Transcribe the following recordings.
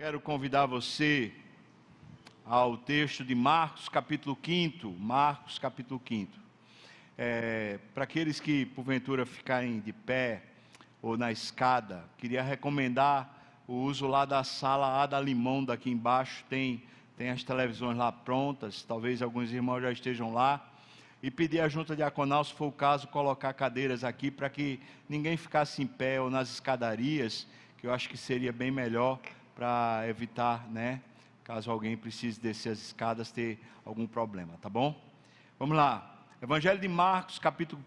Quero convidar você ao texto de Marcos, capítulo 5. Marcos, capítulo 5. É, Para aqueles que, porventura, ficarem de pé ou na escada, queria recomendar o uso lá da sala A da Limão, daqui embaixo. Tem, tem as televisões lá prontas, talvez alguns irmãos já estejam lá. E pedir à junta diaconal, se for o caso, colocar cadeiras aqui para que ninguém ficasse em pé ou nas escadarias, que eu acho que seria bem melhor para evitar, né, caso alguém precise descer as escadas, ter algum problema, tá bom? Vamos lá. Evangelho de Marcos, capítulo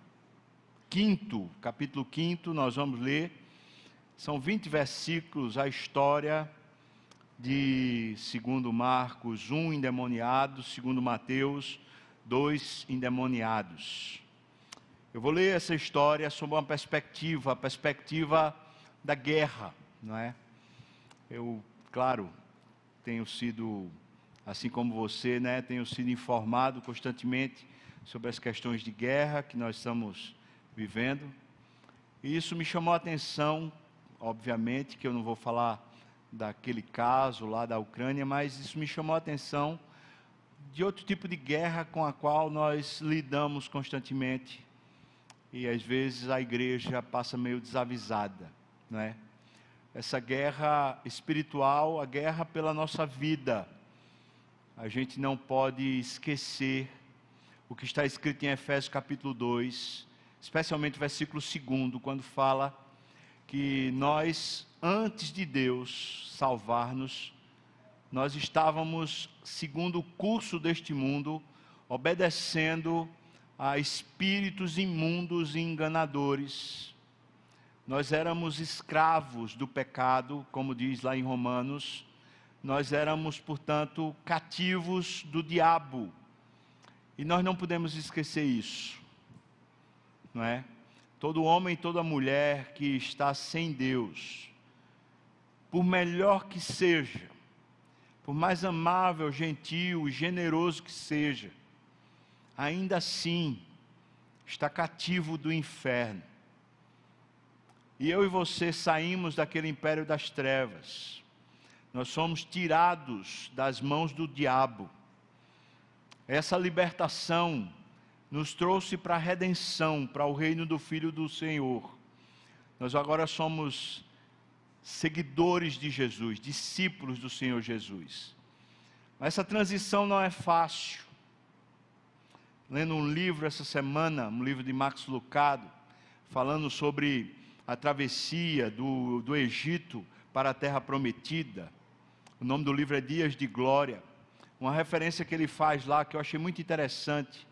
5, capítulo 5, nós vamos ler. São 20 versículos, a história de, segundo Marcos, um endemoniado, segundo Mateus, dois endemoniados. Eu vou ler essa história sob uma perspectiva, a perspectiva da guerra, não é? Eu, claro, tenho sido, assim como você, né, tenho sido informado constantemente sobre as questões de guerra que nós estamos vivendo. E isso me chamou a atenção, obviamente, que eu não vou falar daquele caso lá da Ucrânia, mas isso me chamou a atenção de outro tipo de guerra com a qual nós lidamos constantemente. E às vezes a igreja passa meio desavisada, não é? Essa guerra espiritual, a guerra pela nossa vida. A gente não pode esquecer o que está escrito em Efésios capítulo 2, especialmente o versículo 2, quando fala que nós, antes de Deus salvar-nos, nós estávamos, segundo o curso deste mundo, obedecendo a espíritos imundos e enganadores nós éramos escravos do pecado, como diz lá em Romanos, nós éramos, portanto, cativos do diabo. E nós não podemos esquecer isso, não é? Todo homem, toda mulher que está sem Deus, por melhor que seja, por mais amável, gentil e generoso que seja, ainda assim está cativo do inferno. E eu e você saímos daquele império das trevas. Nós somos tirados das mãos do diabo. Essa libertação nos trouxe para a redenção, para o reino do Filho do Senhor. Nós agora somos seguidores de Jesus, discípulos do Senhor Jesus. Mas essa transição não é fácil. Lendo um livro essa semana, um livro de Max Lucado, falando sobre a travessia do, do Egito para a terra prometida. O nome do livro é Dias de Glória. Uma referência que ele faz lá que eu achei muito interessante.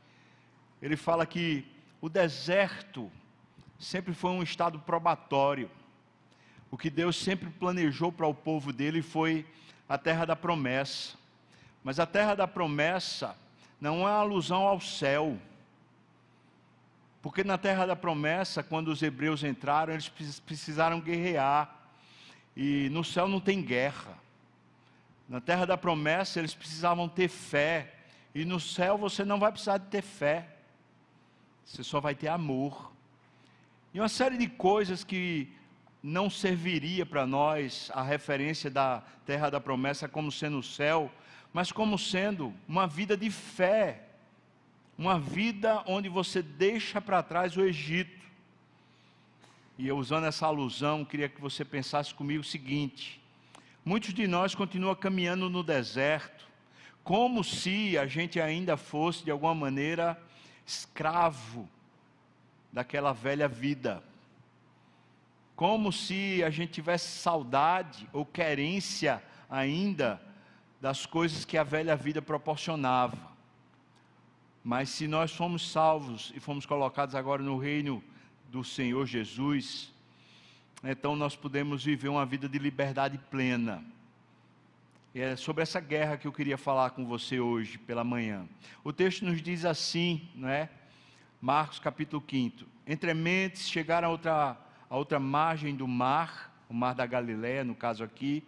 Ele fala que o deserto sempre foi um estado probatório. O que Deus sempre planejou para o povo dele foi a terra da promessa. Mas a terra da promessa não é alusão ao céu. Porque na terra da promessa, quando os hebreus entraram, eles precisaram guerrear. E no céu não tem guerra. Na terra da promessa, eles precisavam ter fé. E no céu você não vai precisar de ter fé. Você só vai ter amor. E uma série de coisas que não serviria para nós a referência da terra da promessa como sendo o céu, mas como sendo uma vida de fé uma vida onde você deixa para trás o Egito. E eu, usando essa alusão, queria que você pensasse comigo o seguinte: muitos de nós continuam caminhando no deserto, como se a gente ainda fosse, de alguma maneira, escravo daquela velha vida. Como se a gente tivesse saudade ou querência ainda das coisas que a velha vida proporcionava. Mas se nós fomos salvos e fomos colocados agora no reino do Senhor Jesus, então nós podemos viver uma vida de liberdade plena. E é sobre essa guerra que eu queria falar com você hoje pela manhã. O texto nos diz assim, não é? Marcos capítulo 5. Entre mentes chegaram a outra, a outra margem do mar, o mar da Galiléia, no caso aqui,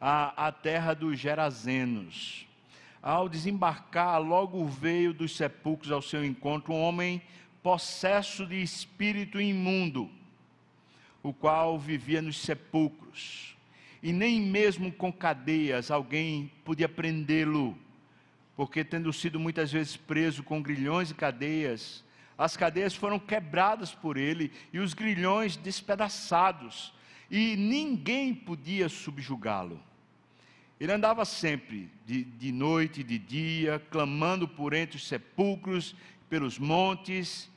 a, a terra dos Gerazenos. Ao desembarcar, logo veio dos sepulcros ao seu encontro um homem possesso de espírito imundo, o qual vivia nos sepulcros. e nem mesmo com cadeias alguém podia prendê-lo, porque tendo sido muitas vezes preso com grilhões e cadeias, as cadeias foram quebradas por ele e os grilhões despedaçados, e ninguém podia subjugá-lo. Ele andava sempre, de, de noite e de dia, clamando por entre os sepulcros, pelos montes,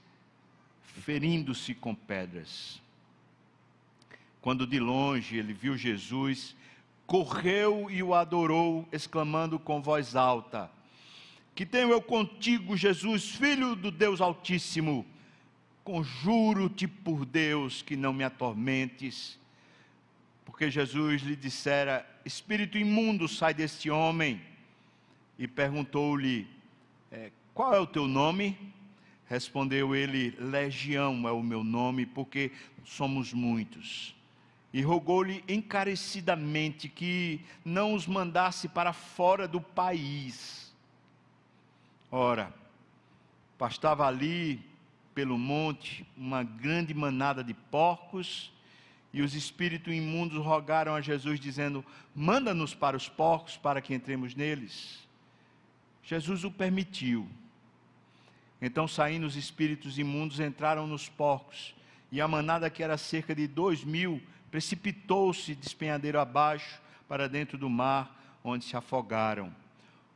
ferindo-se com pedras. Quando de longe ele viu Jesus, correu e o adorou, exclamando com voz alta: Que tenho eu contigo, Jesus, filho do Deus Altíssimo? Conjuro-te por Deus que não me atormentes. Porque Jesus lhe dissera: Espírito imundo, sai deste homem. E perguntou-lhe: é, Qual é o teu nome? Respondeu ele: Legião é o meu nome, porque somos muitos e rogou-lhe encarecidamente que não os mandasse para fora do país. Ora, pastava ali pelo monte uma grande manada de porcos, e os espíritos imundos rogaram a Jesus, dizendo: Manda-nos para os porcos para que entremos neles. Jesus o permitiu. Então, saindo os espíritos imundos, entraram nos porcos, e a manada, que era cerca de dois mil, precipitou-se despenhadeiro abaixo para dentro do mar, onde se afogaram.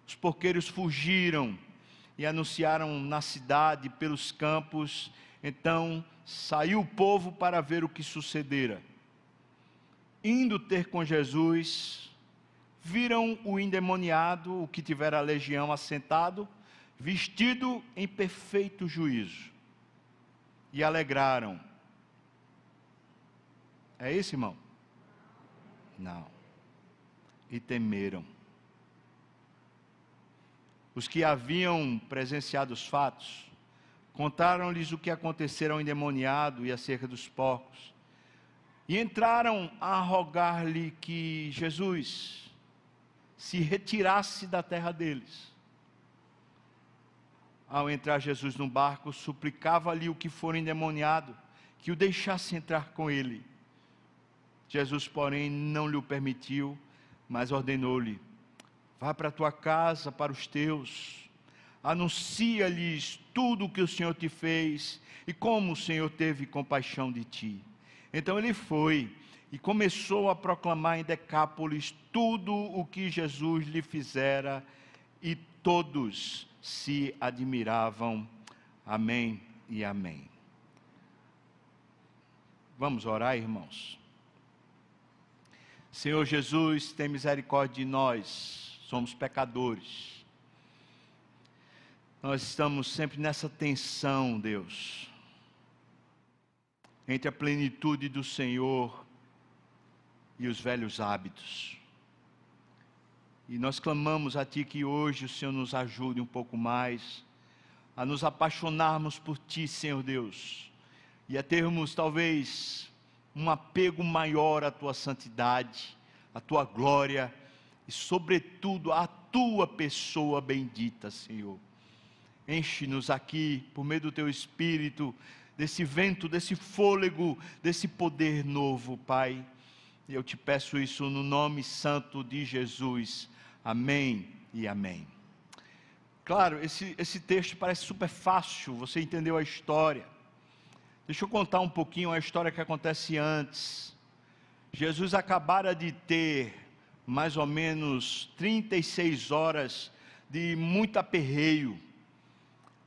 Os porqueiros fugiram e anunciaram na cidade, pelos campos. Então saiu o povo para ver o que sucedera. Indo ter com Jesus, viram o endemoniado, o que tivera a legião, assentado, vestido em perfeito juízo, e alegraram é isso, irmão? Não. E temeram. Os que haviam presenciado os fatos contaram-lhes o que acontecera ao endemoniado e acerca dos porcos. E entraram a rogar-lhe que Jesus se retirasse da terra deles. Ao entrar Jesus no barco, suplicava-lhe o que for endemoniado que o deixasse entrar com ele. Jesus, porém, não lhe o permitiu, mas ordenou-lhe: Vá para a tua casa, para os teus, anuncia-lhes tudo o que o Senhor te fez e como o Senhor teve compaixão de ti. Então ele foi e começou a proclamar em Decápolis tudo o que Jesus lhe fizera e todos se admiravam. Amém e amém. Vamos orar, irmãos. Senhor Jesus, tem misericórdia de nós, somos pecadores. Nós estamos sempre nessa tensão, Deus, entre a plenitude do Senhor e os velhos hábitos. E nós clamamos a Ti que hoje o Senhor nos ajude um pouco mais a nos apaixonarmos por Ti, Senhor Deus, e a termos talvez um apego maior à tua santidade, à tua glória e, sobretudo, à tua pessoa bendita, Senhor. Enche-nos aqui, por meio do teu espírito, desse vento, desse fôlego, desse poder novo, Pai. Eu te peço isso no nome santo de Jesus. Amém e amém. Claro, esse, esse texto parece super fácil, você entendeu a história. Deixa eu contar um pouquinho a história que acontece antes. Jesus acabara de ter mais ou menos 36 horas de muito aperreio.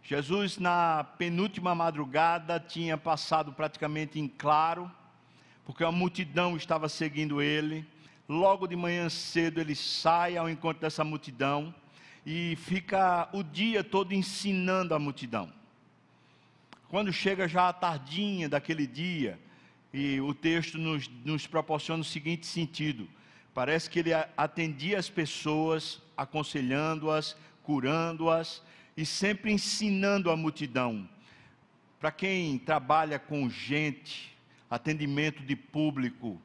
Jesus, na penúltima madrugada, tinha passado praticamente em claro, porque a multidão estava seguindo ele. Logo de manhã cedo, ele sai ao encontro dessa multidão e fica o dia todo ensinando a multidão. Quando chega já a tardinha daquele dia, e o texto nos, nos proporciona o seguinte sentido: parece que ele atendia as pessoas, aconselhando-as, curando-as e sempre ensinando a multidão. Para quem trabalha com gente, atendimento de público,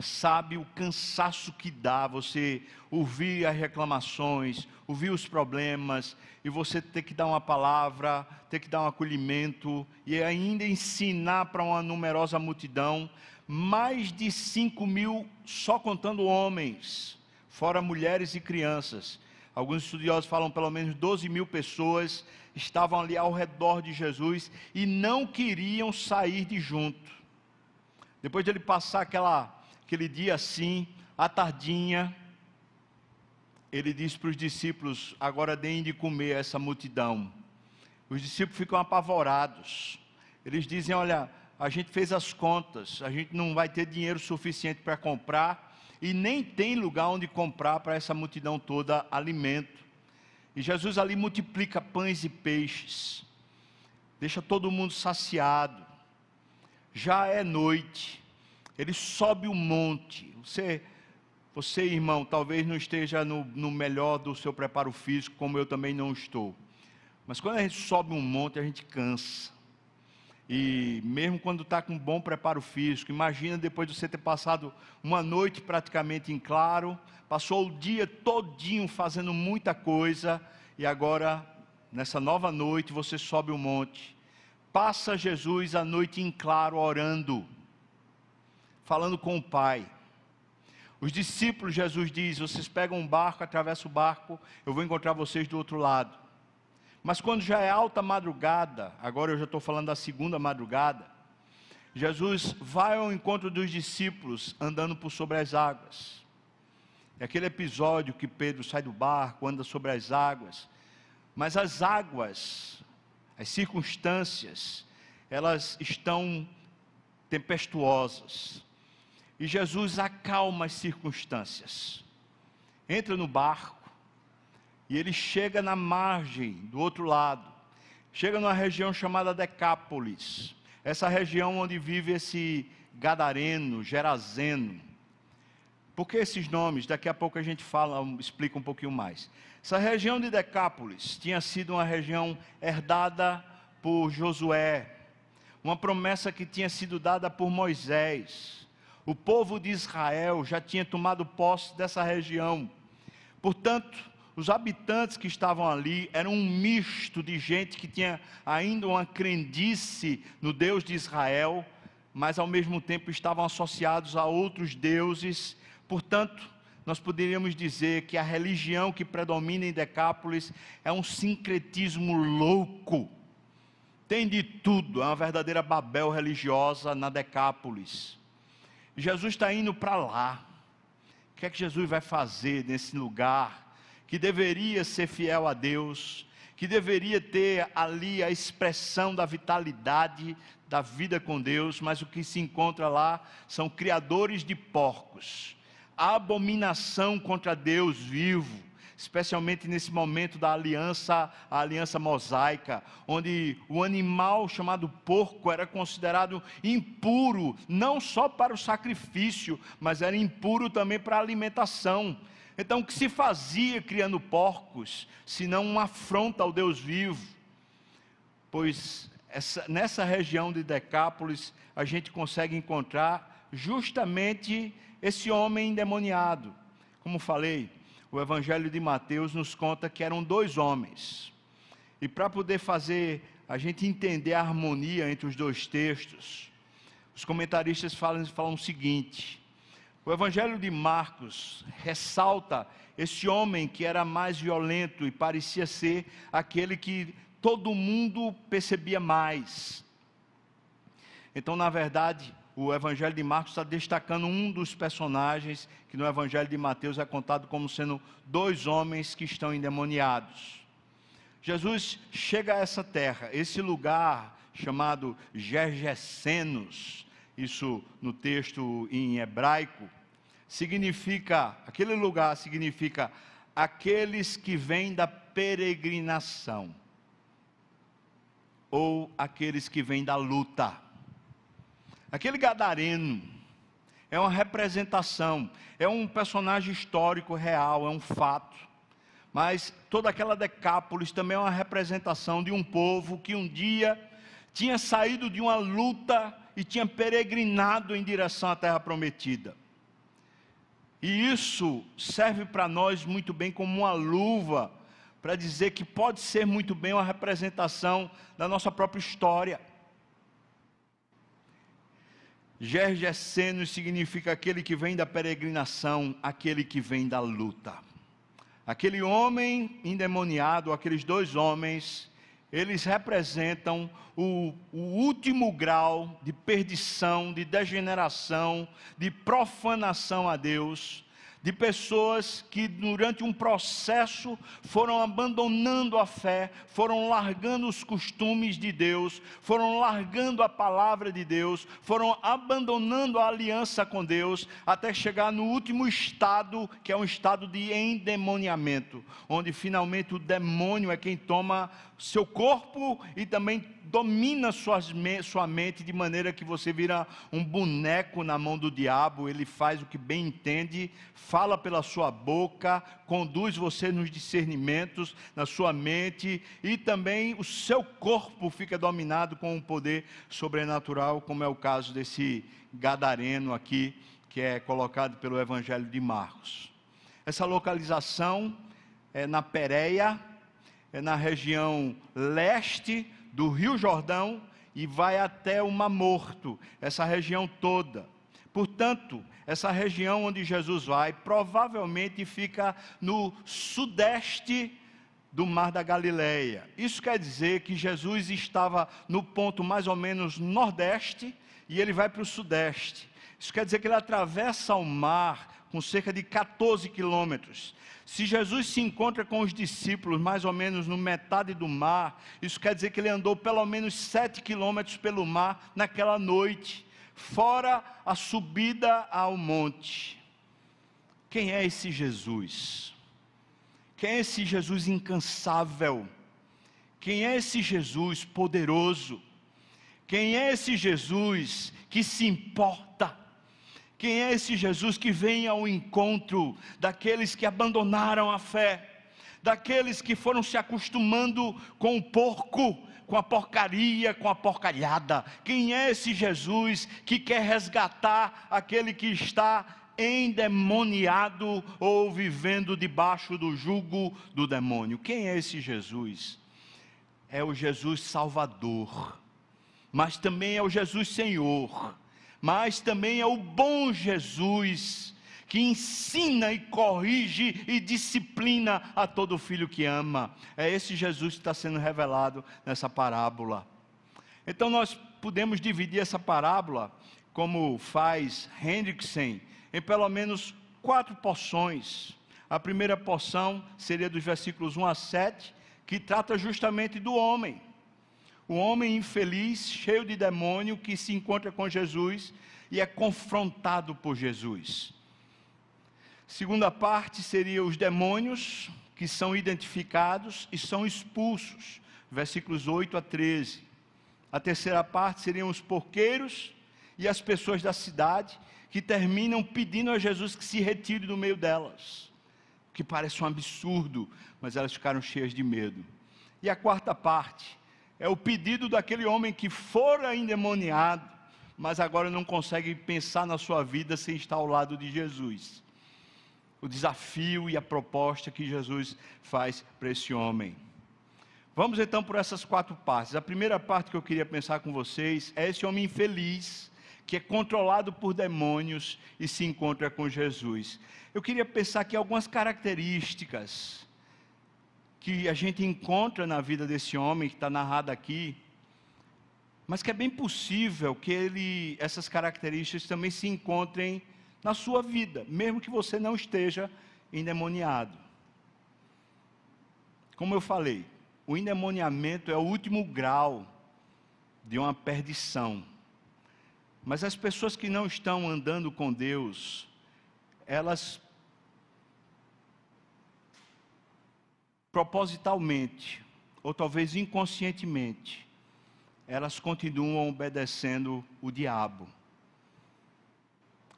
sabe o cansaço que dá você ouvir as reclamações, ouvir os problemas, e você ter que dar uma palavra, ter que dar um acolhimento, e ainda ensinar para uma numerosa multidão, mais de 5 mil só contando homens, fora mulheres e crianças. Alguns estudiosos falam pelo menos 12 mil pessoas estavam ali ao redor de Jesus e não queriam sair de junto. Depois de ele passar aquela aquele dia assim, à tardinha, ele diz para os discípulos: agora deem de comer a essa multidão. Os discípulos ficam apavorados. Eles dizem: olha, a gente fez as contas, a gente não vai ter dinheiro suficiente para comprar e nem tem lugar onde comprar para essa multidão toda alimento. E Jesus ali multiplica pães e peixes, deixa todo mundo saciado. Já é noite, ele sobe o um monte. Você, você, irmão, talvez não esteja no, no melhor do seu preparo físico, como eu também não estou. Mas quando a gente sobe um monte, a gente cansa. E mesmo quando está com um bom preparo físico, imagina depois de você ter passado uma noite praticamente em claro, passou o dia todinho fazendo muita coisa, e agora, nessa nova noite, você sobe um monte. Passa Jesus a noite em claro orando falando com o Pai. Os discípulos, Jesus diz: vocês pegam um barco, atravessam o barco, eu vou encontrar vocês do outro lado. Mas quando já é alta madrugada, agora eu já estou falando da segunda madrugada, Jesus vai ao encontro dos discípulos andando por sobre as águas. É aquele episódio que Pedro sai do barco, anda sobre as águas, mas as águas, as circunstâncias, elas estão tempestuosas. E Jesus acalma as circunstâncias. Entra no barco e ele chega na margem do outro lado. Chega numa região chamada Decápolis. Essa região onde vive esse gadareno, gerazeno. Por que esses nomes? Daqui a pouco a gente fala, explica um pouquinho mais. Essa região de Decápolis tinha sido uma região herdada por Josué, uma promessa que tinha sido dada por Moisés. O povo de Israel já tinha tomado posse dessa região. Portanto, os habitantes que estavam ali eram um misto de gente que tinha ainda uma crendice no Deus de Israel, mas ao mesmo tempo estavam associados a outros deuses. Portanto, nós poderíamos dizer que a religião que predomina em Decápolis é um sincretismo louco. Tem de tudo, é uma verdadeira Babel religiosa na Decápolis. Jesus está indo para lá. O que é que Jesus vai fazer nesse lugar que deveria ser fiel a Deus, que deveria ter ali a expressão da vitalidade da vida com Deus, mas o que se encontra lá são criadores de porcos, abominação contra Deus vivo especialmente nesse momento da aliança, a aliança mosaica, onde o animal chamado porco era considerado impuro, não só para o sacrifício, mas era impuro também para a alimentação. Então, o que se fazia criando porcos, se não uma afronta ao Deus vivo? Pois essa, nessa região de Decápolis, a gente consegue encontrar justamente esse homem endemoniado. Como falei, o Evangelho de Mateus nos conta que eram dois homens. E para poder fazer a gente entender a harmonia entre os dois textos, os comentaristas falam, falam o seguinte: o Evangelho de Marcos ressalta esse homem que era mais violento e parecia ser aquele que todo mundo percebia mais. Então, na verdade, o Evangelho de Marcos está destacando um dos personagens que no Evangelho de Mateus é contado como sendo dois homens que estão endemoniados. Jesus chega a essa terra, esse lugar chamado Gergesenos, isso no texto em hebraico, significa, aquele lugar significa aqueles que vêm da peregrinação, ou aqueles que vêm da luta. Aquele gadareno é uma representação, é um personagem histórico real, é um fato. Mas toda aquela Decápolis também é uma representação de um povo que um dia tinha saído de uma luta e tinha peregrinado em direção à terra prometida. E isso serve para nós muito bem como uma luva para dizer que pode ser muito bem uma representação da nossa própria história. Gergesenos significa aquele que vem da peregrinação, aquele que vem da luta. Aquele homem endemoniado, aqueles dois homens, eles representam o, o, último grau de perdição, de degeneração, de profanação a Deus, de pessoas que durante um processo foram abandonando a fé, foram largando os costumes de Deus, foram largando a palavra de Deus, foram abandonando a aliança com Deus, até chegar no último estado, que é um estado de endemoniamento, onde finalmente o demônio é quem toma seu corpo e também domina suas, sua mente de maneira que você vira um boneco na mão do diabo, ele faz o que bem entende, fala pela sua boca, conduz você nos discernimentos, na sua mente, e também o seu corpo fica dominado com um poder sobrenatural, como é o caso desse gadareno aqui, que é colocado pelo Evangelho de Marcos. Essa localização é na Pérea, na região leste do Rio Jordão e vai até o Mar Morto, essa região toda. Portanto, essa região onde Jesus vai provavelmente fica no sudeste do Mar da Galileia. Isso quer dizer que Jesus estava no ponto mais ou menos nordeste e ele vai para o sudeste. Isso quer dizer que ele atravessa o mar com cerca de 14 quilômetros. Se Jesus se encontra com os discípulos mais ou menos no metade do mar, isso quer dizer que ele andou pelo menos sete quilômetros pelo mar naquela noite, fora a subida ao monte. Quem é esse Jesus? Quem é esse Jesus incansável? Quem é esse Jesus poderoso? Quem é esse Jesus que se importa? Quem é esse Jesus que vem ao encontro daqueles que abandonaram a fé, daqueles que foram se acostumando com o porco, com a porcaria, com a porcalhada? Quem é esse Jesus que quer resgatar aquele que está endemoniado ou vivendo debaixo do jugo do demônio? Quem é esse Jesus? É o Jesus Salvador, mas também é o Jesus Senhor mas também é o bom Jesus que ensina e corrige e disciplina a todo filho que ama. É esse Jesus que está sendo revelado nessa parábola. Então nós podemos dividir essa parábola, como faz Hendrickson, em pelo menos quatro porções. A primeira porção seria dos versículos 1 a 7, que trata justamente do homem o homem infeliz, cheio de demônio, que se encontra com Jesus e é confrontado por Jesus. Segunda parte seria os demônios que são identificados e são expulsos, versículos 8 a 13. A terceira parte seriam os porqueiros e as pessoas da cidade que terminam pedindo a Jesus que se retire do meio delas, que parece um absurdo, mas elas ficaram cheias de medo. E a quarta parte é o pedido daquele homem que fora endemoniado, mas agora não consegue pensar na sua vida sem estar ao lado de Jesus. O desafio e a proposta que Jesus faz para esse homem. Vamos então por essas quatro partes. A primeira parte que eu queria pensar com vocês é esse homem infeliz que é controlado por demônios e se encontra com Jesus. Eu queria pensar aqui algumas características que a gente encontra na vida desse homem que está narrado aqui, mas que é bem possível que ele, essas características também se encontrem na sua vida, mesmo que você não esteja endemoniado. Como eu falei, o endemoniamento é o último grau de uma perdição. Mas as pessoas que não estão andando com Deus, elas propositalmente, ou talvez inconscientemente, elas continuam obedecendo o diabo.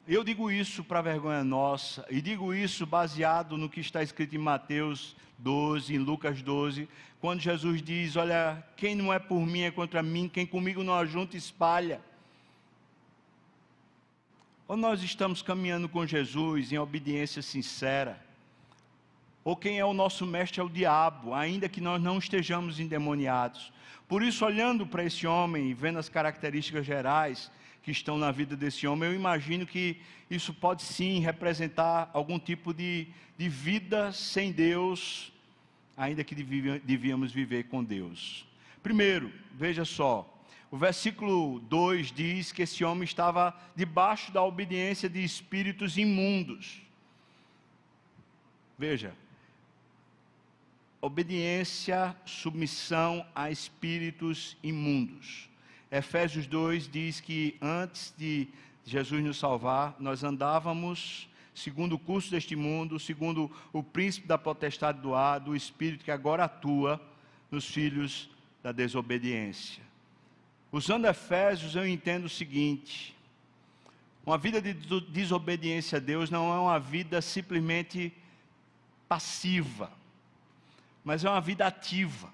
Eu digo isso para vergonha nossa, e digo isso baseado no que está escrito em Mateus 12, em Lucas 12, quando Jesus diz: Olha, quem não é por mim é contra mim, quem comigo não ajunta, espalha. Ou nós estamos caminhando com Jesus em obediência sincera? Ou quem é o nosso mestre é o diabo, ainda que nós não estejamos endemoniados. Por isso, olhando para esse homem e vendo as características gerais que estão na vida desse homem, eu imagino que isso pode sim representar algum tipo de, de vida sem Deus, ainda que devíamos viver com Deus. Primeiro, veja só, o versículo 2 diz que esse homem estava debaixo da obediência de espíritos imundos. Veja, obediência, submissão a espíritos imundos. Efésios 2 diz que antes de Jesus nos salvar, nós andávamos segundo o curso deste mundo, segundo o príncipe da potestade do ar, do espírito que agora atua nos filhos da desobediência. Usando Efésios, eu entendo o seguinte: uma vida de desobediência a Deus não é uma vida simplesmente passiva, mas é uma vida ativa.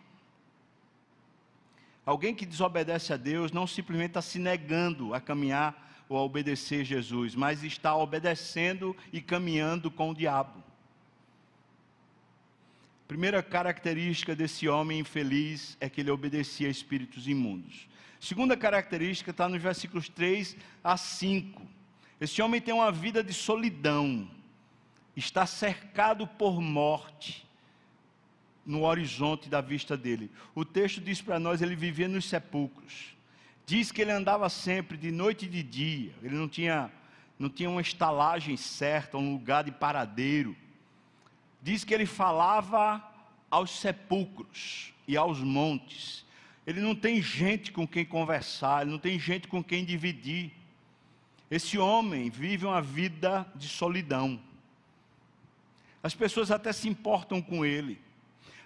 Alguém que desobedece a Deus não simplesmente está se negando a caminhar ou a obedecer Jesus, mas está obedecendo e caminhando com o diabo. Primeira característica desse homem infeliz é que ele obedecia a espíritos imundos. Segunda característica está nos versículos 3 a 5. Esse homem tem uma vida de solidão, está cercado por morte no horizonte da vista dele. O texto diz para nós: ele vivia nos sepulcros. Diz que ele andava sempre de noite e de dia, ele não tinha, não tinha uma estalagem certa, um lugar de paradeiro. Diz que ele falava aos sepulcros e aos montes ele não tem gente com quem conversar, ele não tem gente com quem dividir. Esse homem vive uma vida de solidão. As pessoas até se importam com ele,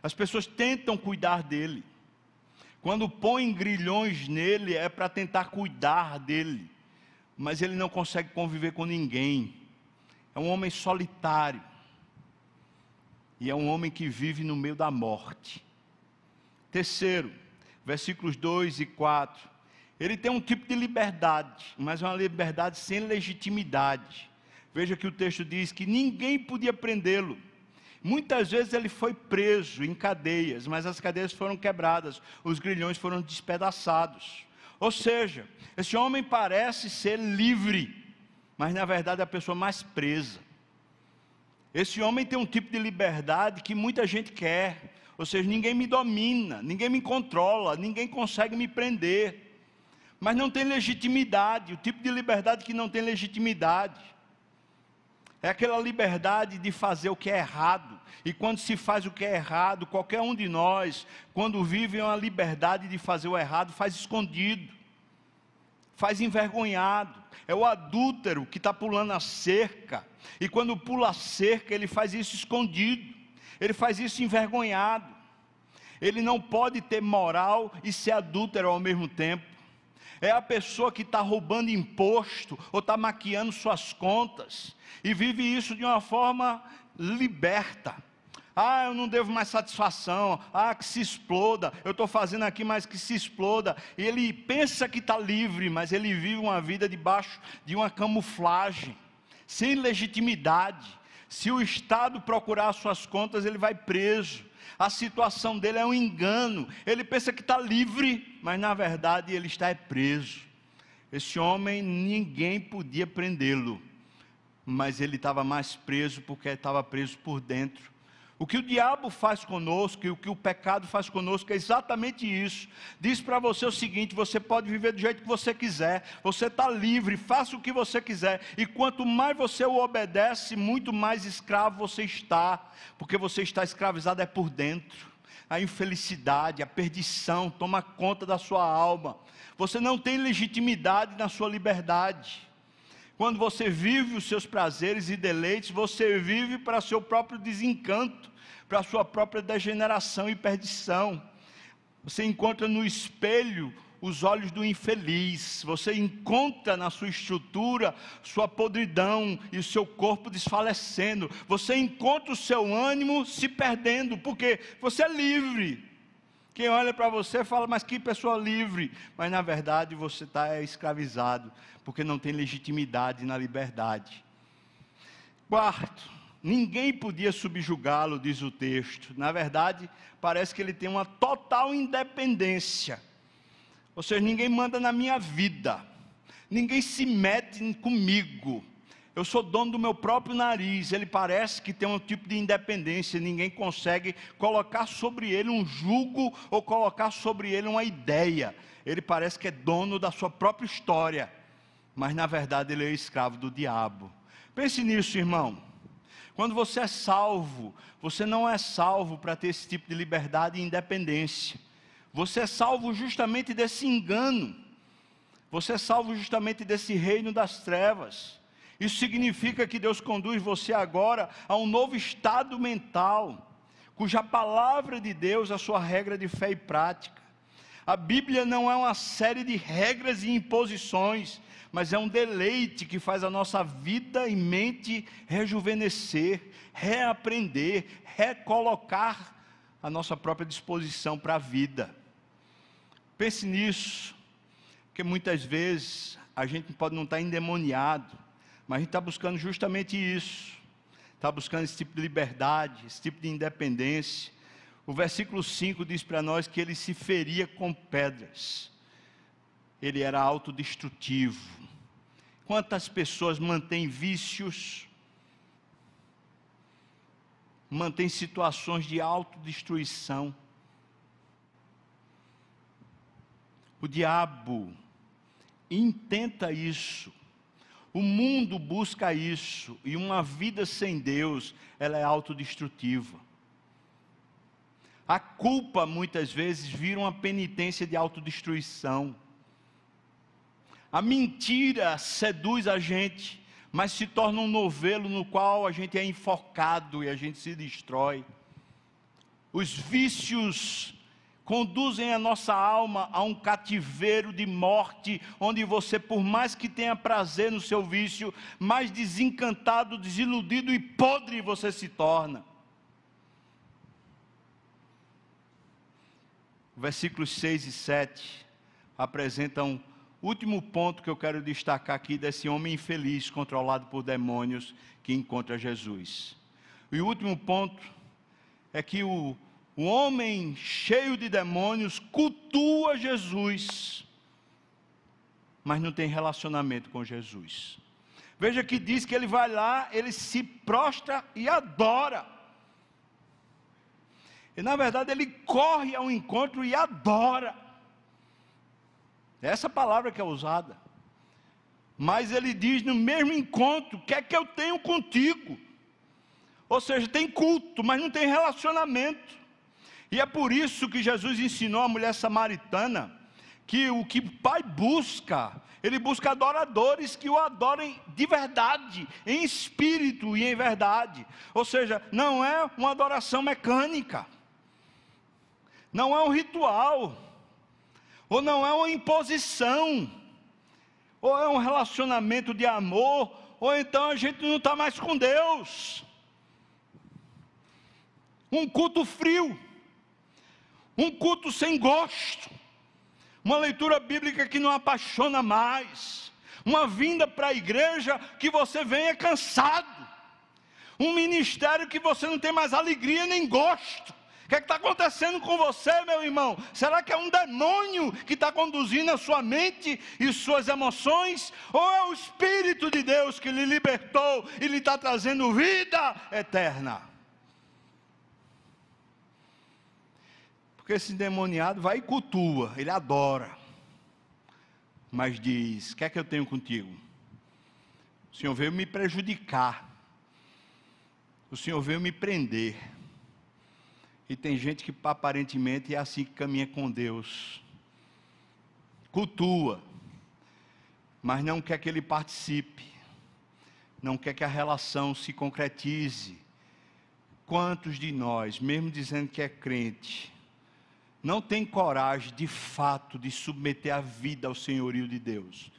as pessoas tentam cuidar dele. Quando põem grilhões nele, é para tentar cuidar dele, mas ele não consegue conviver com ninguém. É um homem solitário, e é um homem que vive no meio da morte. Terceiro, versículos 2 e 4. Ele tem um tipo de liberdade, mas é uma liberdade sem legitimidade. Veja que o texto diz que ninguém podia prendê-lo. Muitas vezes ele foi preso em cadeias, mas as cadeias foram quebradas, os grilhões foram despedaçados. Ou seja, esse homem parece ser livre, mas na verdade é a pessoa mais presa. Esse homem tem um tipo de liberdade que muita gente quer, ou seja, ninguém me domina, ninguém me controla, ninguém consegue me prender. Mas não tem legitimidade, o tipo de liberdade que não tem legitimidade. É aquela liberdade de fazer o que é errado. E quando se faz o que é errado, qualquer um de nós, quando vive uma liberdade de fazer o errado, faz escondido, faz envergonhado. É o adúltero que está pulando a cerca. E quando pula a cerca, ele faz isso escondido ele faz isso envergonhado. Ele não pode ter moral e ser adúltero ao mesmo tempo. É a pessoa que está roubando imposto ou está maquiando suas contas e vive isso de uma forma liberta. Ah, eu não devo mais satisfação. Ah, que se exploda. Eu estou fazendo aqui, mas que se exploda. Ele pensa que está livre, mas ele vive uma vida debaixo de uma camuflagem, sem legitimidade. Se o Estado procurar suas contas, ele vai preso. A situação dele é um engano. Ele pensa que está livre, mas na verdade ele está preso. Esse homem, ninguém podia prendê-lo, mas ele estava mais preso porque estava preso por dentro. O que o diabo faz conosco e o que o pecado faz conosco é exatamente isso. Diz para você o seguinte: você pode viver do jeito que você quiser, você está livre, faça o que você quiser, e quanto mais você o obedece, muito mais escravo você está, porque você está escravizado é por dentro. A infelicidade, a perdição toma conta da sua alma. Você não tem legitimidade na sua liberdade. Quando você vive os seus prazeres e deleites, você vive para seu próprio desencanto para sua própria degeneração e perdição. Você encontra no espelho os olhos do infeliz, você encontra na sua estrutura sua podridão e o seu corpo desfalecendo, você encontra o seu ânimo se perdendo, porque você é livre, Quem olha para você fala, mas que pessoa livre. Mas na verdade você está escravizado, porque não tem legitimidade na liberdade. Quarto, ninguém podia subjugá-lo, diz o texto. Na verdade, parece que ele tem uma total independência. Ou seja, ninguém manda na minha vida, ninguém se mete comigo eu sou dono do meu próprio nariz. Ele parece que tem um tipo de independência. Ninguém consegue colocar sobre ele um jugo ou colocar sobre ele uma ideia. Ele parece que é dono da sua própria história. Mas na verdade ele é escravo do diabo. Pense nisso, irmão. Quando você é salvo, você não é salvo para ter esse tipo de liberdade e independência. Você é salvo justamente desse engano. Você é salvo justamente desse reino das trevas. Isso significa que Deus conduz você agora a um novo estado mental, cuja palavra de Deus é a sua regra de fé e prática. A Bíblia não é uma série de regras e imposições, mas é um deleite que faz a nossa vida e mente rejuvenescer, reaprender, recolocar a nossa própria disposição para a vida. Pense nisso, porque muitas vezes a gente pode não estar endemoniado, mas a gente está buscando justamente isso. Está buscando esse tipo de liberdade, esse tipo de independência. O versículo 5 diz para nós que ele se feria com pedras. Ele era autodestrutivo. Quantas pessoas mantêm vícios, mantêm situações de autodestruição? O diabo intenta isso o mundo busca isso, e uma vida sem Deus, ela é autodestrutiva. A culpa muitas vezes vira uma penitência de autodestruição. A mentira seduz a gente, mas se torna um novelo no qual a gente é enfocado e a gente se destrói. Os vícios conduzem a nossa alma a um cativeiro de morte, onde você, por mais que tenha prazer no seu vício, mais desencantado, desiludido e podre você se torna. Versículos 6 e 7 apresentam o último ponto que eu quero destacar aqui desse homem infeliz, controlado por demônios, que encontra Jesus. E o último ponto é que o o homem cheio de demônios cultua Jesus, mas não tem relacionamento com Jesus. Veja que diz que ele vai lá, ele se prostra e adora. E na verdade ele corre ao encontro e adora. É essa palavra que é usada. Mas ele diz no mesmo encontro: o que é que eu tenho contigo? Ou seja, tem culto, mas não tem relacionamento. E é por isso que Jesus ensinou a mulher samaritana que o que o Pai busca, Ele busca adoradores que o adorem de verdade, em espírito e em verdade. Ou seja, não é uma adoração mecânica, não é um ritual, ou não é uma imposição, ou é um relacionamento de amor, ou então a gente não está mais com Deus. Um culto frio um culto sem gosto, uma leitura bíblica que não apaixona mais, uma vinda para a igreja que você venha cansado, um ministério que você não tem mais alegria nem gosto. O que é está acontecendo com você, meu irmão? Será que é um demônio que está conduzindo a sua mente e suas emoções? Ou é o Espírito de Deus que lhe libertou e lhe está trazendo vida eterna? Porque esse endemoniado vai e cultua, ele adora. Mas diz: O que é que eu tenho contigo? O Senhor veio me prejudicar. O Senhor veio me prender. E tem gente que aparentemente é assim que caminha com Deus. Cultua, mas não quer que ele participe, não quer que a relação se concretize. Quantos de nós, mesmo dizendo que é crente, não tem coragem de fato de submeter a vida ao senhorio de Deus.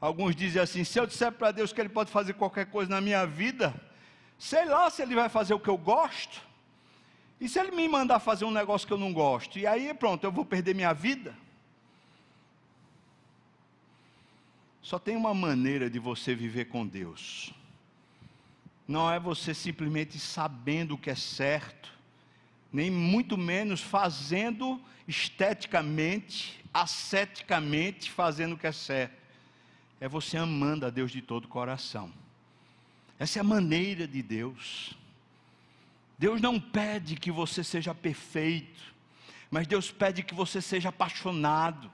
Alguns dizem assim: se eu disser para Deus que Ele pode fazer qualquer coisa na minha vida, sei lá se Ele vai fazer o que eu gosto. E se ele me mandar fazer um negócio que eu não gosto? E aí pronto, eu vou perder minha vida? Só tem uma maneira de você viver com Deus. Não é você simplesmente sabendo o que é certo, nem muito menos fazendo esteticamente, asceticamente, fazendo o que é certo. É você amando a Deus de todo o coração. Essa é a maneira de Deus. Deus não pede que você seja perfeito, mas Deus pede que você seja apaixonado.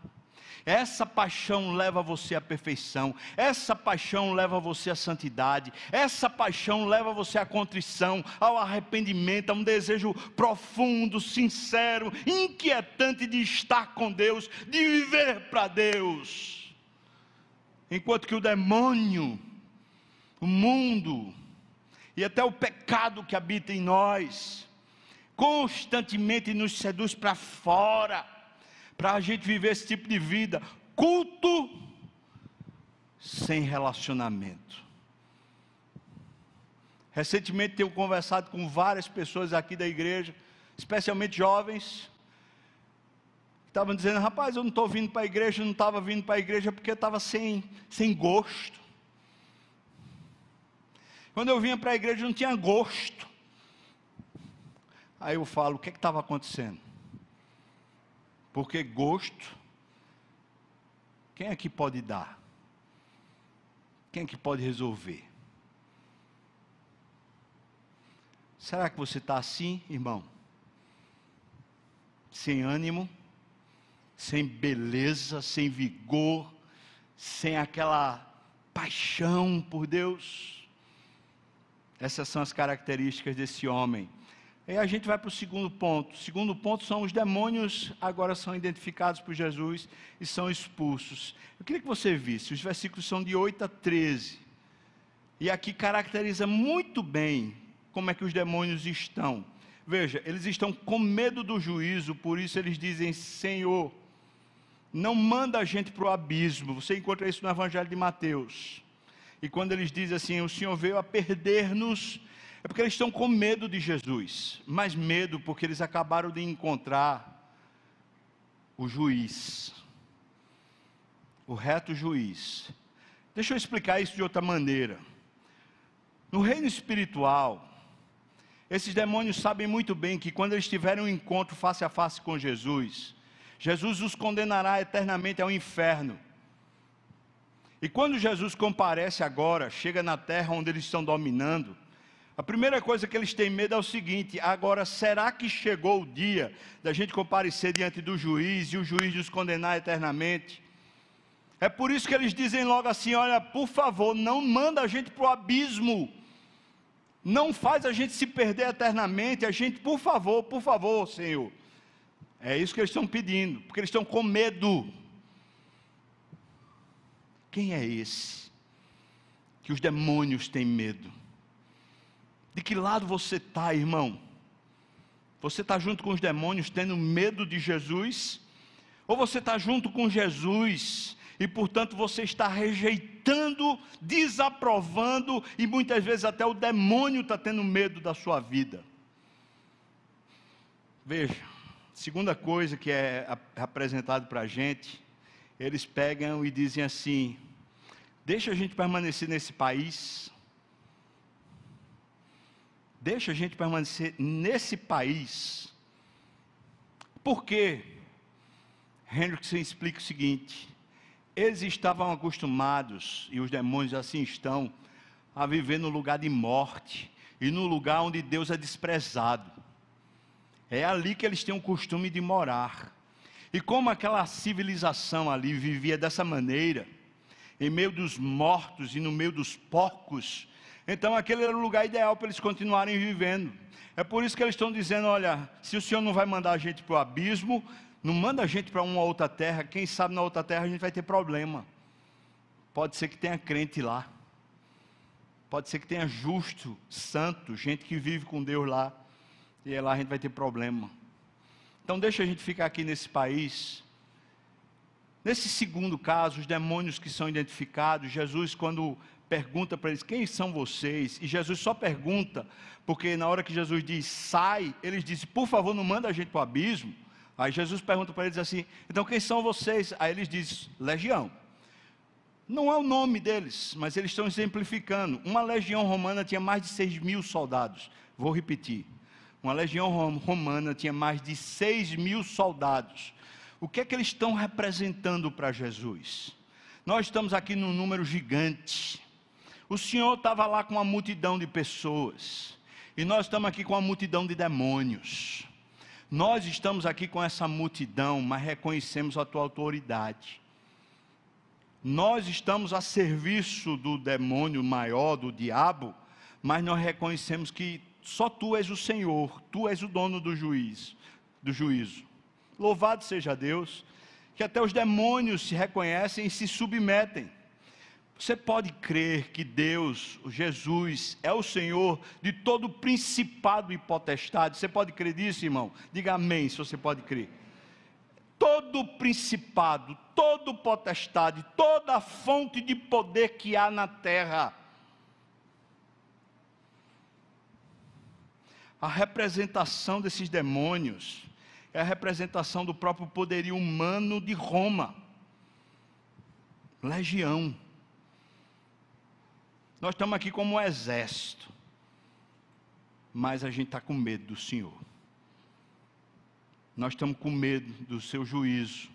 Essa paixão leva você à perfeição, essa paixão leva você à santidade, essa paixão leva você à contrição, ao arrependimento, a um desejo profundo, sincero, inquietante de estar com Deus, de viver para Deus. Enquanto que o demônio, o mundo, e até o pecado que habita em nós, constantemente nos seduz para fora, para a gente viver esse tipo de vida, culto sem relacionamento. Recentemente tenho conversado com várias pessoas aqui da igreja, especialmente jovens, estavam dizendo, rapaz, eu não estou vindo para a igreja, não estava vindo para a igreja porque estava sem, sem gosto. Quando eu vinha para a igreja não tinha gosto. Aí eu falo, o que é estava acontecendo? Porque gosto, quem é que pode dar? Quem é que pode resolver? Será que você está assim, irmão? Sem ânimo, sem beleza, sem vigor, sem aquela paixão por Deus? Essas são as características desse homem. E a gente vai para o segundo ponto. O segundo ponto são os demônios, agora são identificados por Jesus e são expulsos. Eu queria que você visse, os versículos são de 8 a 13. E aqui caracteriza muito bem como é que os demônios estão. Veja, eles estão com medo do juízo, por isso eles dizem: Senhor, não manda a gente para o abismo. Você encontra isso no Evangelho de Mateus. E quando eles dizem assim, o Senhor veio a perder-nos, é porque eles estão com medo de Jesus, mas medo porque eles acabaram de encontrar o juiz, o reto juiz. Deixa eu explicar isso de outra maneira. No reino espiritual, esses demônios sabem muito bem que quando eles tiverem um encontro face a face com Jesus, Jesus os condenará eternamente ao inferno. E quando Jesus comparece agora, chega na terra onde eles estão dominando, a primeira coisa que eles têm medo é o seguinte: agora, será que chegou o dia da gente comparecer diante do juiz e o juiz nos condenar eternamente? É por isso que eles dizem logo assim: olha, por favor, não manda a gente para o abismo, não faz a gente se perder eternamente, a gente, por favor, por favor, Senhor. É isso que eles estão pedindo, porque eles estão com medo. Quem é esse? Que os demônios têm medo. De que lado você está, irmão? Você está junto com os demônios tendo medo de Jesus? Ou você está junto com Jesus e, portanto, você está rejeitando, desaprovando e muitas vezes até o demônio está tendo medo da sua vida? Veja, segunda coisa que é apresentado para a gente, eles pegam e dizem assim: Deixa a gente permanecer nesse país. Deixa a gente permanecer nesse país. Por quê? Hendrickson explica o seguinte: eles estavam acostumados, e os demônios assim estão, a viver no lugar de morte e no lugar onde Deus é desprezado. É ali que eles têm o costume de morar. E como aquela civilização ali vivia dessa maneira, em meio dos mortos e no meio dos porcos. Então aquele era o lugar ideal para eles continuarem vivendo. É por isso que eles estão dizendo: olha, se o Senhor não vai mandar a gente para o abismo, não manda a gente para uma outra terra, quem sabe na outra terra a gente vai ter problema. Pode ser que tenha crente lá. Pode ser que tenha justo, santo, gente que vive com Deus lá. E lá a gente vai ter problema. Então deixa a gente ficar aqui nesse país Nesse segundo caso, os demônios que são identificados, Jesus, quando pergunta para eles: Quem são vocês? E Jesus só pergunta, porque na hora que Jesus diz sai, eles dizem: Por favor, não manda a gente para o abismo. Aí Jesus pergunta para eles assim: Então quem são vocês? Aí eles dizem: Legião. Não é o nome deles, mas eles estão exemplificando. Uma legião romana tinha mais de 6 mil soldados. Vou repetir. Uma legião romana tinha mais de 6 mil soldados. O que é que eles estão representando para Jesus? Nós estamos aqui num número gigante. O Senhor estava lá com uma multidão de pessoas. E nós estamos aqui com uma multidão de demônios. Nós estamos aqui com essa multidão, mas reconhecemos a tua autoridade. Nós estamos a serviço do demônio maior, do diabo, mas nós reconhecemos que só tu és o Senhor, tu és o dono do juiz, do juízo. Louvado seja Deus, que até os demônios se reconhecem e se submetem. Você pode crer que Deus, Jesus, é o Senhor de todo principado e potestade. Você pode crer nisso, irmão? Diga amém se você pode crer. Todo principado, todo potestade, toda fonte de poder que há na terra. A representação desses demônios é a representação do próprio poderio humano de Roma. Legião nós estamos aqui como um exército, mas a gente está com medo do Senhor. Nós estamos com medo do seu juízo.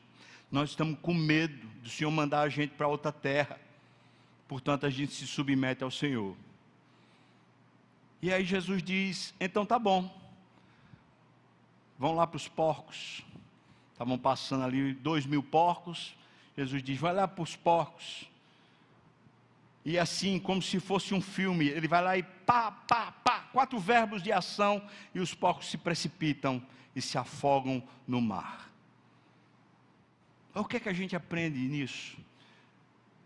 Nós estamos com medo do Senhor mandar a gente para outra terra. Portanto, a gente se submete ao Senhor. E aí Jesus diz: então tá bom. Vão lá para os porcos. Estavam passando ali dois mil porcos. Jesus diz: vai lá para os porcos. E assim, como se fosse um filme, ele vai lá e pá, pá, pá, quatro verbos de ação, e os porcos se precipitam e se afogam no mar. O que é que a gente aprende nisso?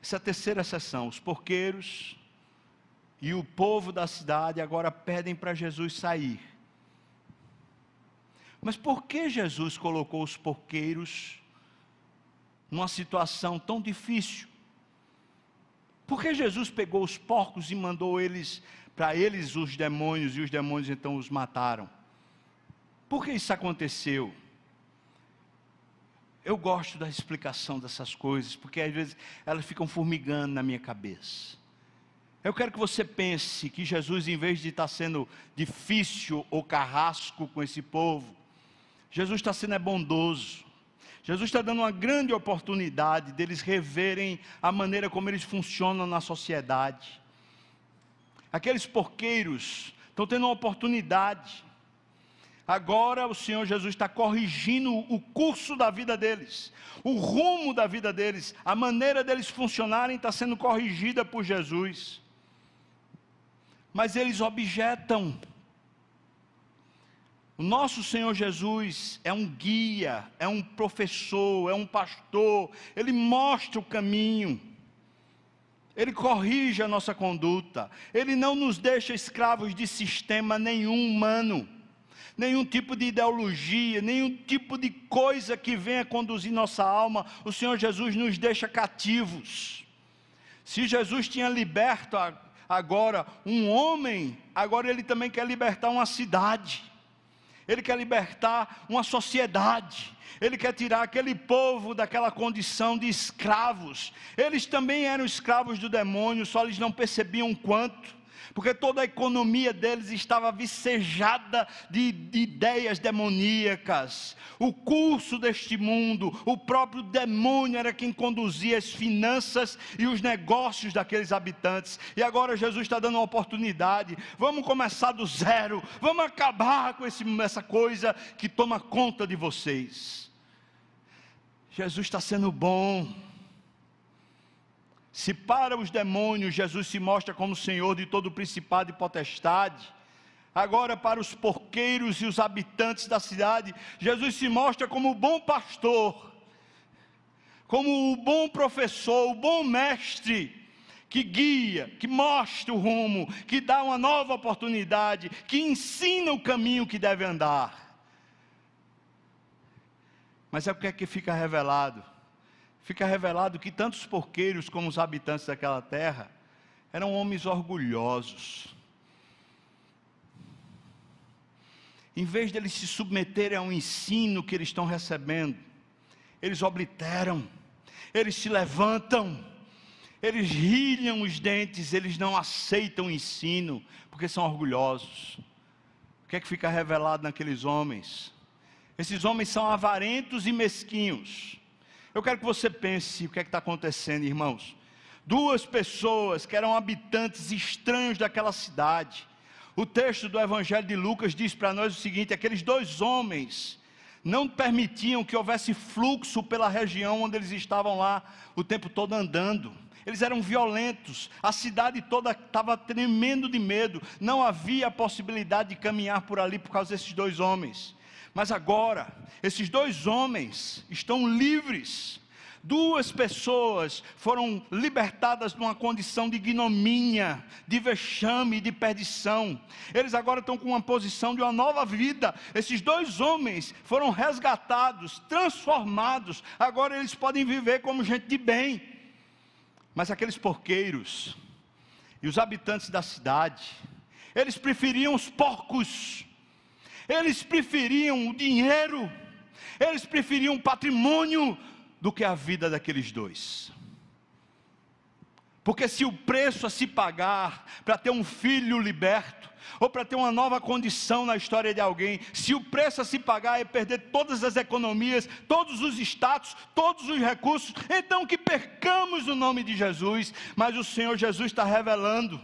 Essa terceira sessão, os porqueiros e o povo da cidade agora pedem para Jesus sair. Mas por que Jesus colocou os porqueiros numa situação tão difícil? Por que Jesus pegou os porcos e mandou eles para eles os demônios e os demônios então os mataram? Por que isso aconteceu? Eu gosto da explicação dessas coisas, porque às vezes elas ficam formigando na minha cabeça. Eu quero que você pense que Jesus, em vez de estar sendo difícil ou carrasco com esse povo, Jesus está sendo é bondoso. Jesus está dando uma grande oportunidade deles reverem a maneira como eles funcionam na sociedade. Aqueles porqueiros estão tendo uma oportunidade. Agora o Senhor Jesus está corrigindo o curso da vida deles, o rumo da vida deles, a maneira deles funcionarem está sendo corrigida por Jesus. Mas eles objetam. O nosso Senhor Jesus é um guia, é um professor, é um pastor, ele mostra o caminho, ele corrige a nossa conduta, ele não nos deixa escravos de sistema nenhum humano, nenhum tipo de ideologia, nenhum tipo de coisa que venha conduzir nossa alma, o Senhor Jesus nos deixa cativos. Se Jesus tinha liberto agora um homem, agora ele também quer libertar uma cidade. Ele quer libertar uma sociedade. Ele quer tirar aquele povo daquela condição de escravos. Eles também eram escravos do demônio, só eles não percebiam quanto porque toda a economia deles estava vicejada de, de, ideias demoníacas. O curso deste mundo, o próprio demônio era quem conduzia as finanças e os negócios daqueles habitantes. E agora Jesus está dando uma oportunidade. Vamos começar do zero, vamos acabar com esse, essa coisa que toma conta de vocês. Jesus está sendo bom. Se para os demônios Jesus se mostra como Senhor de todo o principado e potestade, agora para os porqueiros e os habitantes da cidade, Jesus se mostra como o bom pastor, como o bom professor, o bom mestre, que guia, que mostra o rumo, que dá uma nova oportunidade, que ensina o caminho que deve andar. Mas é o que é que fica revelado? Fica revelado que tanto os porqueiros como os habitantes daquela terra eram homens orgulhosos. Em vez de eles se submeterem ao ensino que eles estão recebendo, eles obliteram, eles se levantam, eles rilham os dentes, eles não aceitam o ensino, porque são orgulhosos. O que é que fica revelado naqueles homens? Esses homens são avarentos e mesquinhos. Eu quero que você pense o que é está acontecendo, irmãos. Duas pessoas que eram habitantes estranhos daquela cidade. O texto do Evangelho de Lucas diz para nós o seguinte: aqueles dois homens não permitiam que houvesse fluxo pela região onde eles estavam lá o tempo todo andando. Eles eram violentos, a cidade toda estava tremendo de medo, não havia possibilidade de caminhar por ali por causa desses dois homens. Mas agora, esses dois homens estão livres. Duas pessoas foram libertadas de uma condição de ignomínia, de vexame, de perdição. Eles agora estão com uma posição de uma nova vida. Esses dois homens foram resgatados, transformados. Agora eles podem viver como gente de bem. Mas aqueles porqueiros e os habitantes da cidade, eles preferiam os porcos eles preferiam o dinheiro, eles preferiam o patrimônio do que a vida daqueles dois. Porque se o preço a se pagar para ter um filho liberto, ou para ter uma nova condição na história de alguém, se o preço a se pagar é perder todas as economias, todos os status, todos os recursos, então que percamos o nome de Jesus, mas o Senhor Jesus está revelando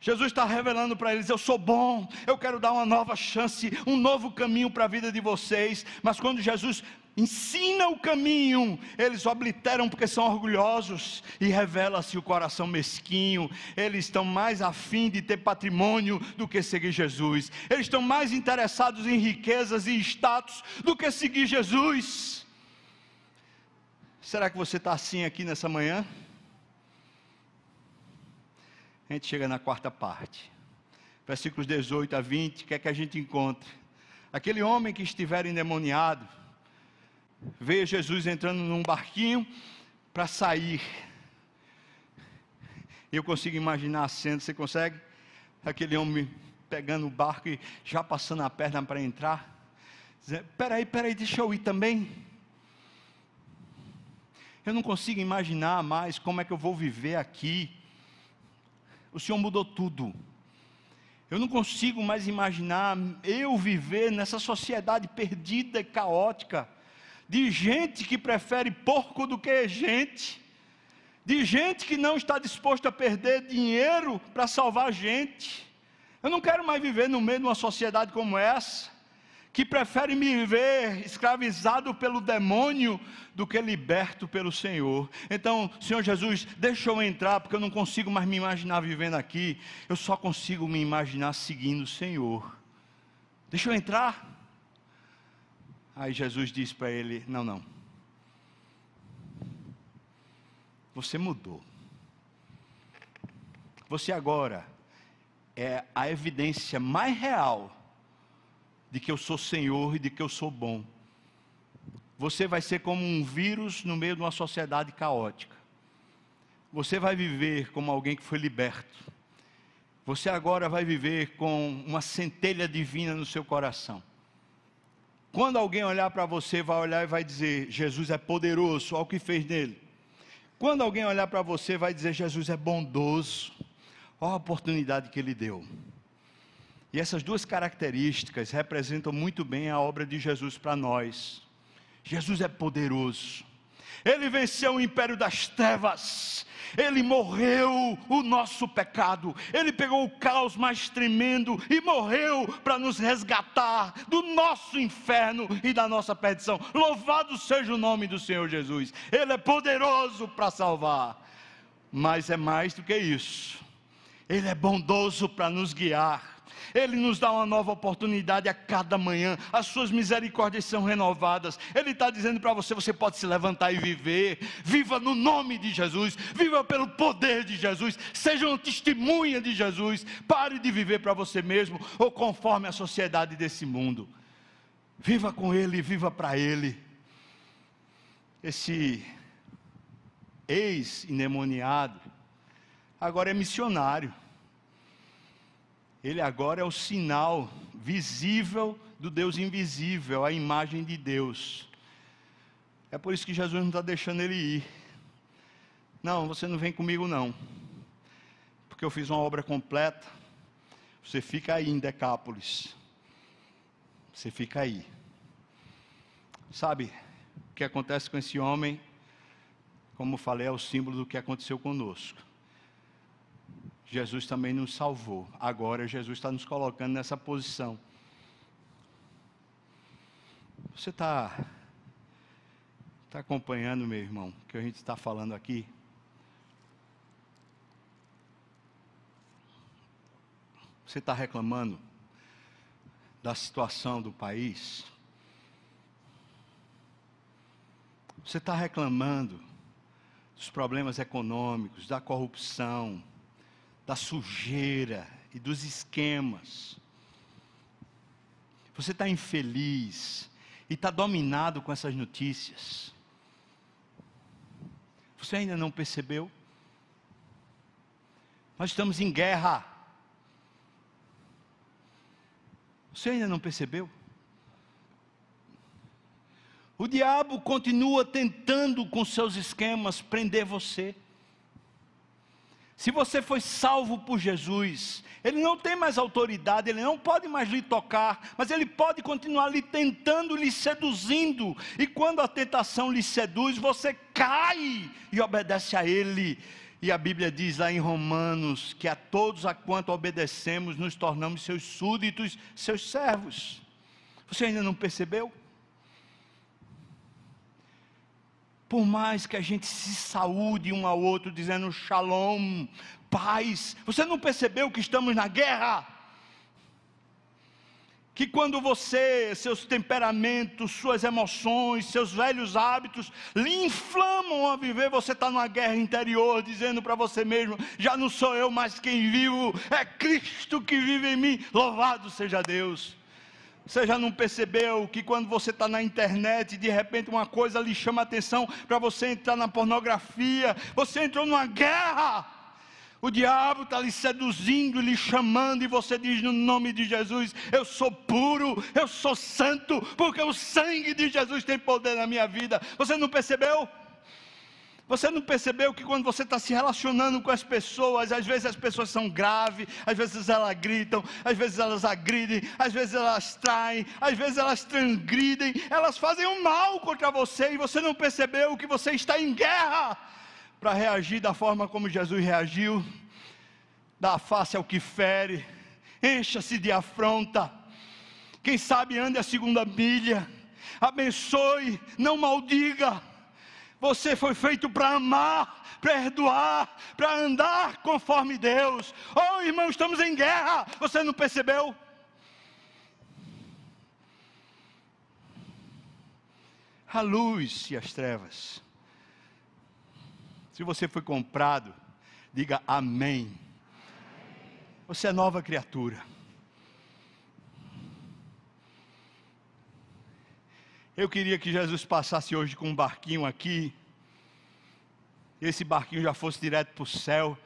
Jesus está revelando para eles: eu sou bom, eu quero dar uma nova chance, um novo caminho para a vida de vocês. Mas quando Jesus ensina o caminho, eles obliteram porque são orgulhosos e revela-se o coração mesquinho. Eles estão mais afim de ter patrimônio do que seguir Jesus. Eles estão mais interessados em riquezas e status do que seguir Jesus. Será que você está assim aqui nessa manhã? A gente chega na quarta parte. Versículos 18 a 20, o que é que a gente encontra? Aquele homem que estiver endemoniado, veio Jesus entrando num barquinho para sair. Eu consigo imaginar a cena, você consegue? Aquele homem pegando o barco e já passando a perna para entrar. Dizendo, peraí, peraí, deixa eu ir também. Eu não consigo imaginar mais como é que eu vou viver aqui o Senhor mudou tudo. Eu não consigo mais imaginar eu viver nessa sociedade perdida e caótica, de gente que prefere porco do que gente, de gente que não está disposto a perder dinheiro para salvar gente. Eu não quero mais viver no meio de uma sociedade como essa que prefere me ver escravizado pelo demônio do que liberto pelo Senhor. Então, Senhor Jesus, deixa eu entrar, porque eu não consigo mais me imaginar vivendo aqui, eu só consigo me imaginar seguindo o Senhor. Deixa eu entrar. Aí Jesus disse para ele: Não, não. Você mudou. Você agora é a evidência mais real de que eu sou Senhor e de que eu sou bom. Você vai ser como um vírus no meio de uma sociedade caótica. Você vai viver como alguém que foi liberto. Você agora vai viver com uma centelha divina no seu coração. Quando alguém olhar para você, vai olhar e vai dizer: Jesus é poderoso, olha o que fez nele. Quando alguém olhar para você, vai dizer: Jesus é bondoso, olha a oportunidade que ele deu. E essas duas características representam muito bem a obra de Jesus para nós. Jesus é poderoso. Ele venceu o império das trevas. Ele morreu o nosso pecado. Ele pegou o caos mais tremendo e morreu para nos resgatar do nosso inferno e da nossa perdição. Louvado seja o nome do Senhor Jesus. Ele é poderoso para salvar. Mas é mais do que isso. Ele é bondoso para nos guiar. Ele nos dá uma nova oportunidade a cada manhã, as suas misericórdias são renovadas. Ele está dizendo para você: você pode se levantar e viver, viva no nome de Jesus, viva pelo poder de Jesus, seja uma testemunha de Jesus. Pare de viver para você mesmo ou conforme a sociedade desse mundo. Viva com Ele, viva para Ele. Esse ex-endemoniado agora é missionário. Ele agora é o sinal visível do Deus invisível, a imagem de Deus. É por isso que Jesus não está deixando ele ir. Não, você não vem comigo não. Porque eu fiz uma obra completa. Você fica aí em Decápolis. Você fica aí. Sabe o que acontece com esse homem? Como falei, é o símbolo do que aconteceu conosco. Jesus também nos salvou. Agora Jesus está nos colocando nessa posição. Você está tá acompanhando, meu irmão, o que a gente está falando aqui? Você está reclamando da situação do país? Você está reclamando dos problemas econômicos, da corrupção, da sujeira e dos esquemas. Você está infeliz e está dominado com essas notícias. Você ainda não percebeu? Nós estamos em guerra. Você ainda não percebeu? O diabo continua tentando com seus esquemas prender você. Se você foi salvo por Jesus, ele não tem mais autoridade, ele não pode mais lhe tocar, mas ele pode continuar lhe tentando, lhe seduzindo. E quando a tentação lhe seduz, você cai e obedece a ele. E a Bíblia diz lá em Romanos que a todos a quanto obedecemos, nos tornamos seus súditos, seus servos. Você ainda não percebeu? Por mais que a gente se saúde um ao outro, dizendo shalom, paz, você não percebeu que estamos na guerra? Que quando você, seus temperamentos, suas emoções, seus velhos hábitos lhe inflamam a viver, você está numa guerra interior, dizendo para você mesmo: já não sou eu mais quem vivo, é Cristo que vive em mim, louvado seja Deus. Você já não percebeu que quando você está na internet, de repente uma coisa lhe chama a atenção para você entrar na pornografia, você entrou numa guerra. O diabo está lhe seduzindo, lhe chamando, e você diz no nome de Jesus: Eu sou puro, eu sou santo, porque o sangue de Jesus tem poder na minha vida. Você não percebeu? Você não percebeu que quando você está se relacionando com as pessoas, às vezes as pessoas são graves, às vezes elas gritam, às vezes elas agridem, às vezes elas traem, às vezes elas transgridem, elas fazem um mal contra você e você não percebeu que você está em guerra para reagir da forma como Jesus reagiu. Dá face ao que fere, encha-se de afronta. Quem sabe ande a segunda milha, abençoe, não maldiga você foi feito para amar, perdoar, para andar conforme Deus. Oh, irmão, estamos em guerra. Você não percebeu? A luz e as trevas. Se você foi comprado, diga amém. Você é nova criatura. Eu queria que Jesus passasse hoje com um barquinho aqui, esse barquinho já fosse direto para o céu.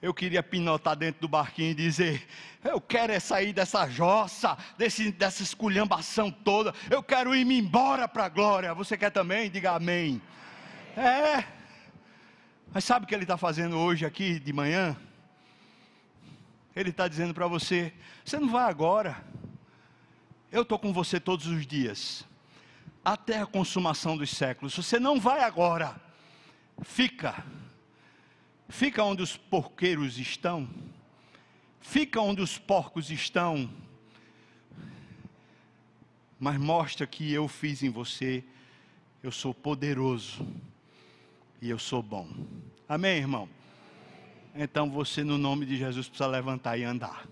Eu queria pinotar dentro do barquinho e dizer: Eu quero é sair dessa jossa, desse, dessa esculhambação toda. Eu quero ir-me embora para a glória. Você quer também? Diga amém. É. Mas sabe o que ele está fazendo hoje aqui de manhã? Ele está dizendo para você: Você não vai agora. Eu estou com você todos os dias até a consumação dos séculos. Você não vai agora, fica, fica onde os porqueiros estão, fica onde os porcos estão, mas mostra que eu fiz em você, eu sou poderoso e eu sou bom. Amém, irmão? Então você, no nome de Jesus, precisa levantar e andar.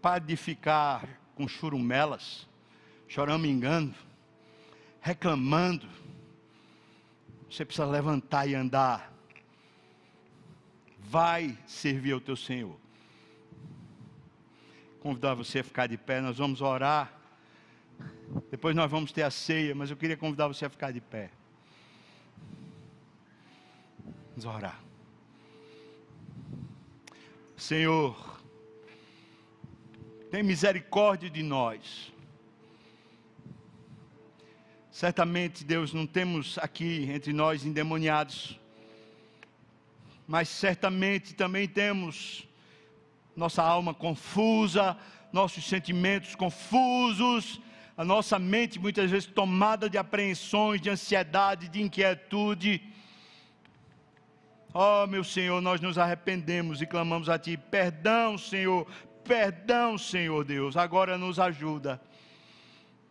Pare de ficar com churumelas choramingando, reclamando. Você precisa levantar e andar. Vai servir ao teu Senhor. Convidar você a ficar de pé, nós vamos orar. Depois nós vamos ter a ceia, mas eu queria convidar você a ficar de pé. Vamos orar. Senhor, tem misericórdia de nós. Certamente, Deus, não temos aqui entre nós endemoniados, mas certamente também temos nossa alma confusa, nossos sentimentos confusos, a nossa mente muitas vezes tomada de apreensões, de ansiedade, de inquietude. Oh, meu Senhor, nós nos arrependemos e clamamos a Ti, perdão, Senhor, perdão, Senhor Deus, agora nos ajuda,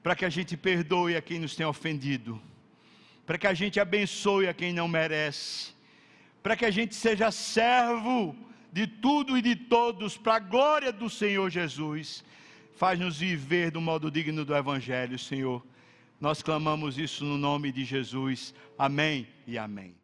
para que a gente perdoe a quem nos tem ofendido, para que a gente abençoe a quem não merece, para que a gente seja servo de tudo e de todos, para a glória do Senhor Jesus. Faz-nos viver do modo digno do Evangelho, Senhor. Nós clamamos isso no nome de Jesus. Amém e amém.